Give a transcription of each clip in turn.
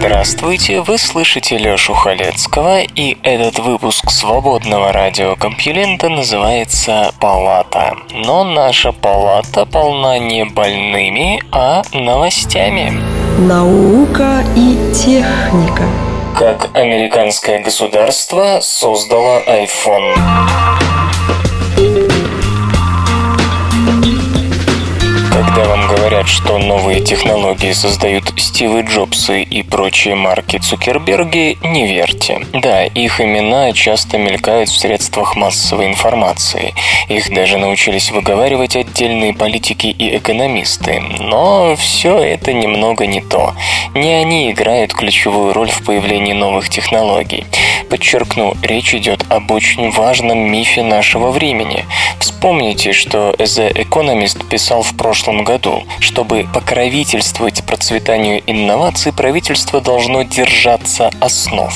Здравствуйте, вы слышите Лёшу Халецкого, и этот выпуск свободного радиокомпьюлента называется «Палата». Но наша палата полна не больными, а новостями. Наука и техника Как американское государство создало iPhone. Что новые технологии создают Стивы Джобсы и прочие марки Цукерберги, не верьте. Да, их имена часто мелькают в средствах массовой информации. Их даже научились выговаривать отдельные политики и экономисты. Но все это немного не то. Не они играют ключевую роль в появлении новых технологий. Подчеркну, речь идет об очень важном мифе нашего времени. Вспомните, что The Economist писал в прошлом году. Чтобы покровительствовать процветанию инноваций, правительство должно держаться основ.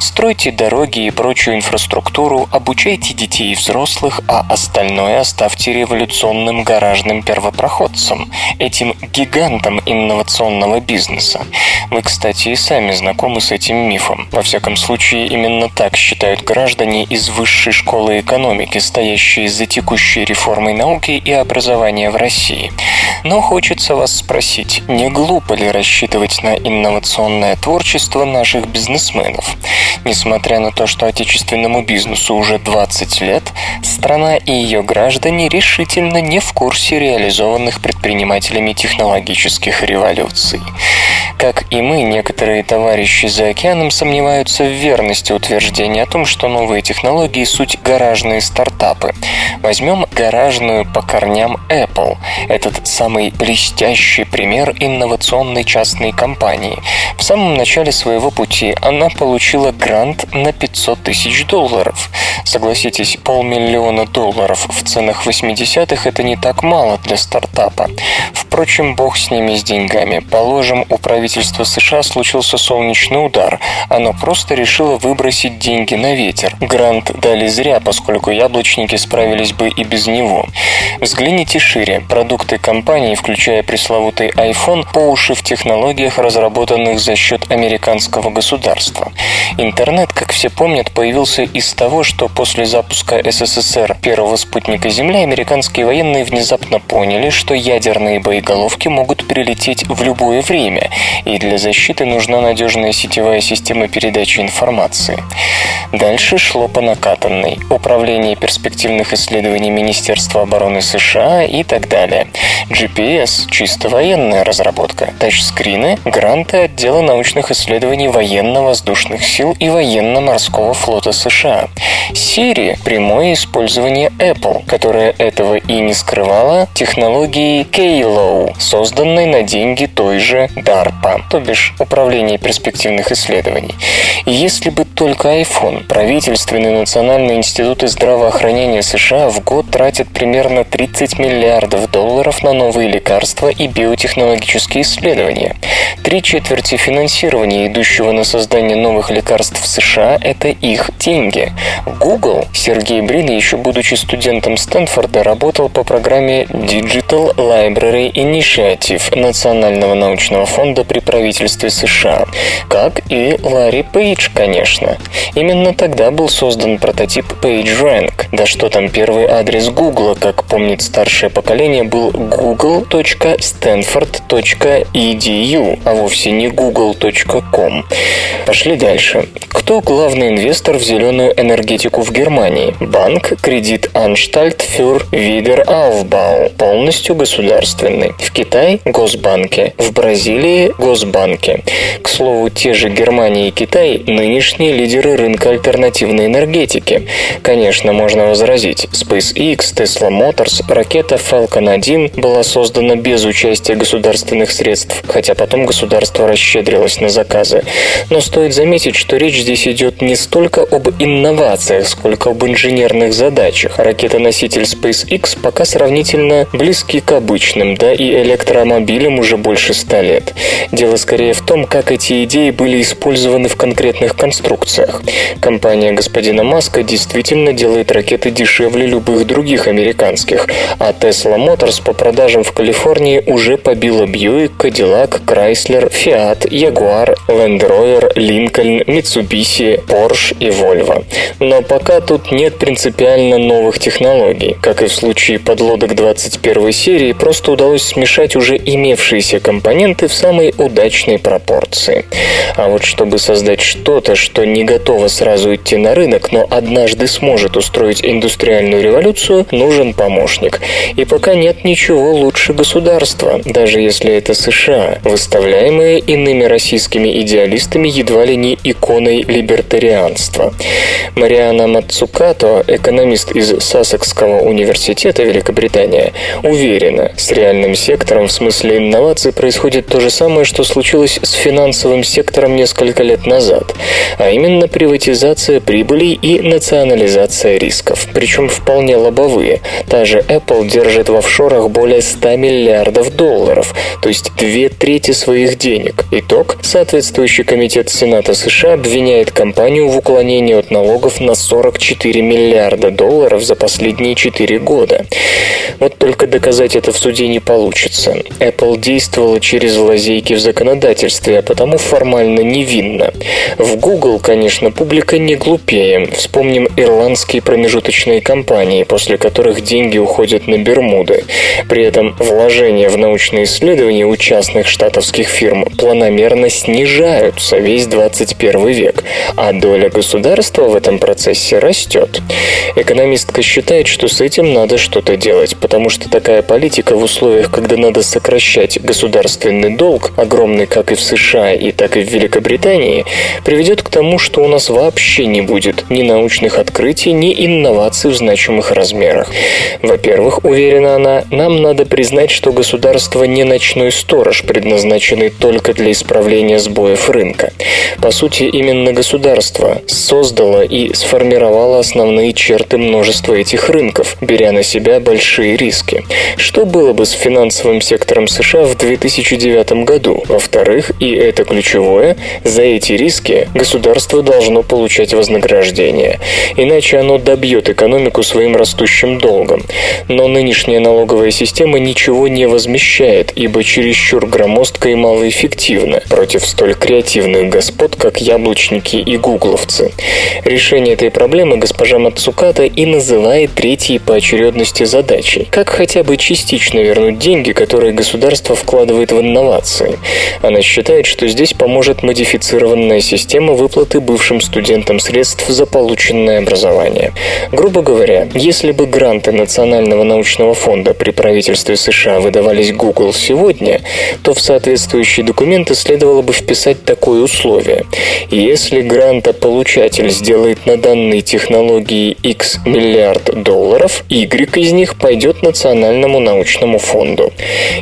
Стройте дороги и прочую инфраструктуру, обучайте детей и взрослых, а остальное оставьте революционным гаражным первопроходцам, этим гигантам инновационного бизнеса. Вы, кстати, и сами знакомы с этим мифом. Во всяком случае, именно так считают граждане из высшей школы экономики, стоящие за текущей реформой науки и образования в России. Но хочется вас спросить, не глупо ли рассчитывать на инновационное творчество наших бизнесменов? Несмотря на то, что отечественному бизнесу уже 20 лет, страна и ее граждане решительно не в курсе реализованных предпринимателями технологических революций. Как и мы, некоторые товарищи за океаном сомневаются в верности утверждения о том, что новые технологии – суть гаражные стартапы. Возьмем гаражную по корням Apple. Этот самый блестящий пример инновационной частной компании. В самом начале своего пути она получила грант на 500 тысяч долларов. Согласитесь, полмиллиона долларов в ценах 80-х – это не так мало для стартапа. Впрочем, бог с ними с деньгами. Положим, у правительства США случился солнечный удар. Оно просто решило выбросить деньги на ветер. Грант дали зря, поскольку яблочники справились бы и без него. Взгляните шире. Продукты компании, включая пресловутый iPhone, по уши в технологиях, разработанных за счет американского государства. Интернет, как все помнят, появился из того, что после запуска СССР первого спутника Земли американские военные внезапно поняли, что ядерные боеголовки могут прилететь в любое время, и для защиты нужна надежная сетевая система передачи информации. Дальше шло по накатанной. Управление перспективных исследований Министерства обороны США и так далее. GPS – чисто военная разработка. Тачскрины – гранты отдела научных исследований военно-воздушных сил и военно-морского флота США. Siri – прямое использование Apple, которая этого и не скрывала, технологии Kalo, созданной на деньги той же DARPA, то бишь Управление перспективных исследований. Если бы только iPhone, правительственные национальные институты здравоохранения США в год тратят примерно 30 миллиардов долларов на новые лекарства и биотехнологические исследования. Три четверти финансирования, идущего на создание новых лекарств в США, это их деньги. Google, Сергей Брин, еще будучи студентом Стэнфорда, работал по программе Digital Library Initiative Национального научного фонда при правительстве США. Как и Ларри Пейдж, конечно. Именно тогда был создан прототип PageRank. Да что там, первый адрес Google, как помнит старшее поколение, был google.stanford.edu, а вовсе не google.com. Пошли дальше. Кто главный инвестор в зеленую энергетику в Германии. Банк Кредит Anstalt für Wiederaufbau, полностью государственный. В Китае – Госбанки. В Бразилии – Госбанки. К слову, те же Германия и Китай – нынешние лидеры рынка альтернативной энергетики. Конечно, можно возразить, SpaceX, Tesla Motors, ракета Falcon 1 была создана без участия государственных средств, хотя потом государство расщедрилось на заказы. Но стоит заметить, что речь здесь идет не столько об инновациях, сколько об инженерных задачах. Ракета-носитель SpaceX пока сравнительно близки к обычным, да и электромобилям уже больше ста лет. Дело скорее в том, как эти идеи были использованы в конкретных конструкциях. Компания господина Маска действительно делает ракеты дешевле любых других американских, а Tesla Motors по продажам в Калифорнии уже побила Buick, Cadillac, Chrysler, Fiat, Jaguar, Land Rover, Lincoln, Mitsubishi, Porsche и Volvo. Но пока тут нет принципиально новых технологий. Как и в случае подлодок 21 серии, просто удалось смешать уже имевшиеся компоненты в самой удачной пропорции. А вот чтобы создать что-то, что не готово сразу идти на рынок, но однажды сможет устроить индустриальную революцию, нужен помощник. И пока нет ничего лучше государства, даже если это США, выставляемые иными российскими идеалистами едва ли не иконой либертарианства. Мариана Мацукато, экономист из Сассекского университета Великобритания, уверена, с реальным сектором в смысле инноваций происходит то же самое, что случилось с финансовым сектором несколько лет назад, а именно приватизация прибылей и национализация рисков, причем вполне лобовые. Та же Apple держит в офшорах более 100 миллиардов долларов, то есть две трети своих денег. Итог – соответствующий комитет Сената США обвиняет компанию в уклонении от налогов на 44 миллиарда долларов за последние 4 года. Вот только доказать это в суде не получится. Apple действовала через лазейки в законодательстве, а потому формально невинна. В Google, конечно, публика не глупее. Вспомним ирландские промежуточные компании, после которых деньги уходят на Бермуды. При этом вложения в научные исследования у частных штатовских фирм планомерно снижаются весь 21 век, а доля государства в этом процессе растет. Экономистка считает, что с этим надо что-то делать, потому что такая политика в условиях, когда надо сокращать государственный долг, огромный как и в США, и так и в Великобритании, приведет к тому, что у нас вообще не будет ни научных открытий, ни инноваций в значимых размерах. Во-первых, уверена она, нам надо признать, что государство не ночной сторож, предназначенный только для исправления сбоев рынка. По сути, именно государство создало и сформировало основные черты множества этих рынков, беря на себя большие риски. Что было бы с финансовым сектором США в 2009 году? Во-вторых, и это ключевое, за эти риски государство должно получать вознаграждение. Иначе оно добьет экономику своим растущим долгом. Но нынешняя налоговая система ничего не возмещает, ибо чересчур громоздко и малоэффективна против столь креативных господ, как яблочники и гугловцы. Решение этой проблемы госпожа Мацуката и называет третьей по очередности задачей. Как хотя бы частично вернуть деньги, которые государство вкладывает в инновации. Она считает, что здесь поможет модифицированная система выплаты бывшим студентам средств за полученное образование. Грубо говоря, если бы гранты Национального научного фонда при правительстве США выдавались Google сегодня, то в соответствующие документы следовало бы вписать такое условие. Если грантополучатель сделает на данной технологии X миллиард долларов, Y из них пойдет Национальному научному фонду.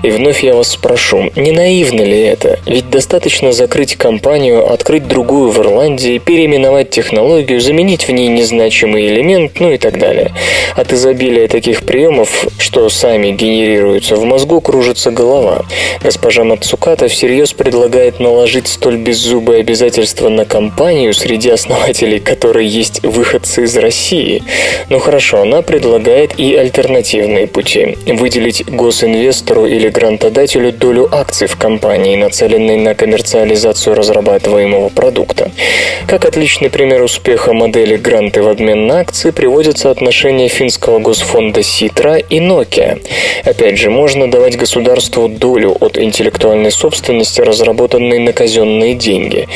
И вновь я вас спрошу, не наивно ли это? Ведь достаточно закрыть компанию, открыть другую в Ирландии, переименовать технологию, заменить в ней незначимый элемент, ну и так далее. От изобилия таких приемов, что сами генерируются в мозгу, кружится голова. Госпожа Мацуката всерьез предлагает наложить столь беззубые обязательства на компанию, среди основателей которой есть выходцы из России. Ну хорошо, она предлагает и альтернативные пути. Выделить госинвестору или грантодателю долю акций в компании, нацеленной на коммерциализацию разрабатываемого продукта. Как отличный пример успеха модели гранты в обмен на акции приводятся отношения финского госфонда Ситра и Nokia. Опять же, можно давать государству долю от интеллектуальной собственности, разработанной на казенные деньги.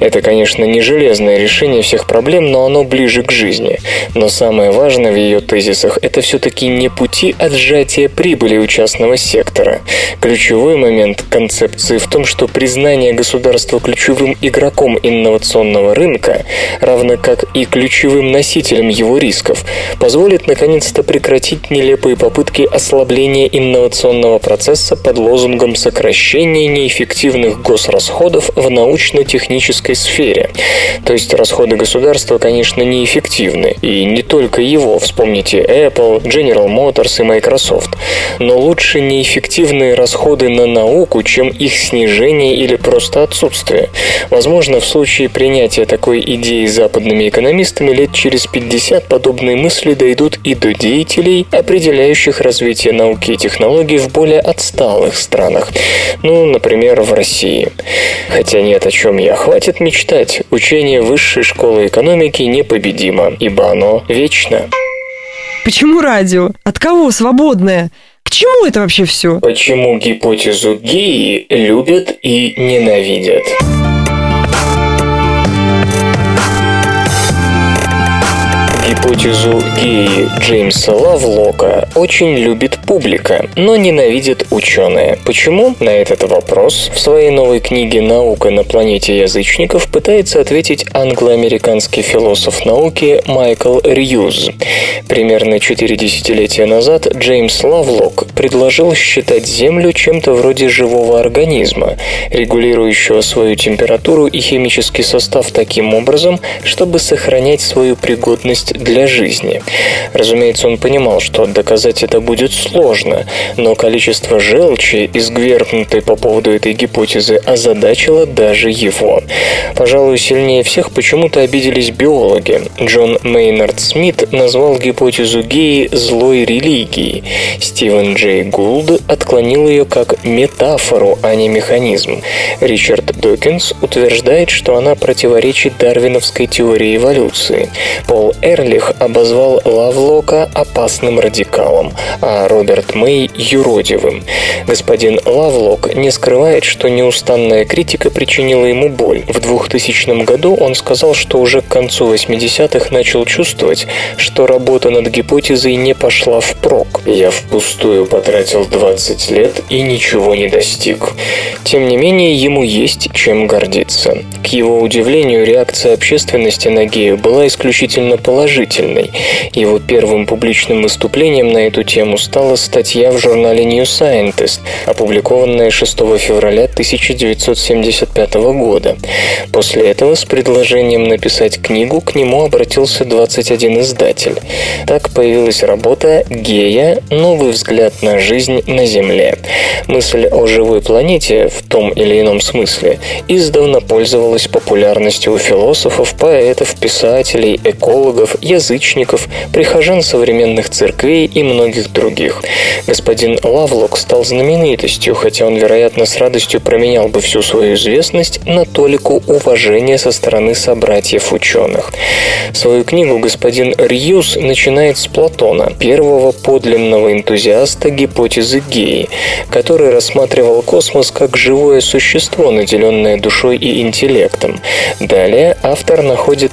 Это, конечно, не железное решение всех проблем, но оно ближе ближе к жизни. Но самое важное в ее тезисах – это все-таки не пути отжатия прибыли у частного сектора. Ключевой момент концепции в том, что признание государства ключевым игроком инновационного рынка, равно как и ключевым носителем его рисков, позволит наконец-то прекратить нелепые попытки ослабления инновационного процесса под лозунгом сокращения неэффективных госрасходов в научно-технической сфере. То есть расходы государства, конечно, неэффективны. И не только его. Вспомните Apple, General Motors и Microsoft. Но лучше неэффективные расходы на науку, чем их снижение или просто отсутствие. Возможно, в случае принятия такой идеи западными экономистами лет через 50 подобные мысли дойдут и до деятелей, определяющих развитие науки и технологий в более отсталых странах. Ну, например, в России. Хотя нет, о чем я. Хватит мечтать. Учение высшей школы экономики непобедимо, ибо оно вечно. Почему радио? От кого свободное? К чему это вообще все? Почему гипотезу геи любят и ненавидят? Гипотезу геи Джеймса Лавлока очень любит публика, но ненавидит ученые. Почему? На этот вопрос в своей новой книге «Наука на планете язычников» пытается ответить англо-американский философ науки Майкл Рьюз. Примерно четыре десятилетия назад Джеймс Лавлок предложил считать Землю чем-то вроде живого организма, регулирующего свою температуру и химический состав таким образом, чтобы сохранять свою пригодность для жизни. Разумеется, он понимал, что доказать это будет сложно, но количество желчи, изгвергнутой по поводу этой гипотезы, озадачило даже его. Пожалуй, сильнее всех почему-то обиделись биологи. Джон Мейнард Смит назвал гипотезу геи злой религией. Стивен Джей Гулд отклонил ее как метафору, а не механизм. Ричард Докинс утверждает, что она противоречит дарвиновской теории эволюции. Пол Эрли Эрлих обозвал Лавлока опасным радикалом, а Роберт Мэй – юродивым. Господин Лавлок не скрывает, что неустанная критика причинила ему боль. В 2000 году он сказал, что уже к концу 80-х начал чувствовать, что работа над гипотезой не пошла впрок. «Я впустую потратил 20 лет и ничего не достиг». Тем не менее, ему есть чем гордиться. К его удивлению, реакция общественности на гею была исключительно положительной положительной. Его первым публичным выступлением на эту тему стала статья в журнале New Scientist, опубликованная 6 февраля 1975 года. После этого с предложением написать книгу к нему обратился 21 издатель. Так появилась работа «Гея. Новый взгляд на жизнь на Земле». Мысль о живой планете в том или ином смысле издавна пользовалась популярностью у философов, поэтов, писателей, экологов язычников, прихожан современных церквей и многих других. Господин Лавлок стал знаменитостью, хотя он, вероятно, с радостью променял бы всю свою известность на толику уважения со стороны собратьев-ученых. Свою книгу господин Рьюс начинает с Платона, первого подлинного энтузиаста гипотезы геи, который рассматривал космос как живое существо, наделенное душой и интеллектом. Далее автор находит